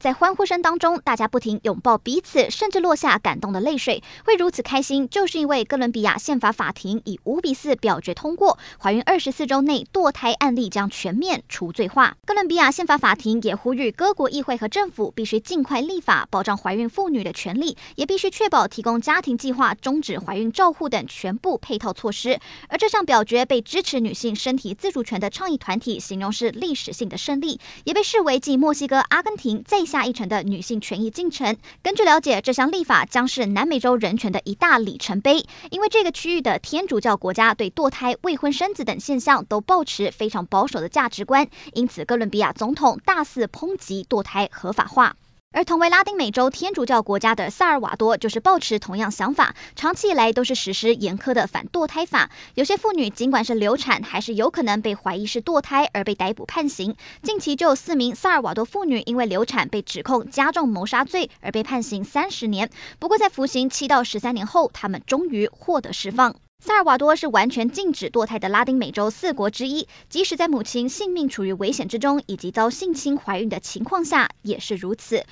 在欢呼声当中，大家不停拥抱彼此，甚至落下感动的泪水。会如此开心，就是因为哥伦比亚宪法法庭以五比四表决通过，怀孕二十四周内堕胎案例将全面除罪化。哥伦比亚宪法法庭也呼吁各国议会和政府必须尽快立法，保障怀孕妇女的权利，也必须确保提供家庭计划、终止怀孕照护等全部配套措施。而这项表决被支持女性身体自主权的倡议团体形容是历史性的胜利，也被视为继墨西哥、阿根廷在下一城的女性权益进程。根据了解，这项立法将是南美洲人权的一大里程碑，因为这个区域的天主教国家对堕胎、未婚生子等现象都抱持非常保守的价值观，因此哥伦比亚总统大肆抨击堕胎合法化。而同为拉丁美洲天主教国家的萨尔瓦多，就是抱持同样想法，长期以来都是实施严苛的反堕胎法。有些妇女尽管是流产，还是有可能被怀疑是堕胎而被逮捕判刑。近期就有四名萨尔瓦多妇女因为流产被指控加重谋杀罪而被判刑三十年。不过在服刑七到十三年后，她们终于获得释放。萨尔瓦多是完全禁止堕胎的拉丁美洲四国之一，即使在母亲性命处于危险之中以及遭性侵怀孕的情况下，也是如此。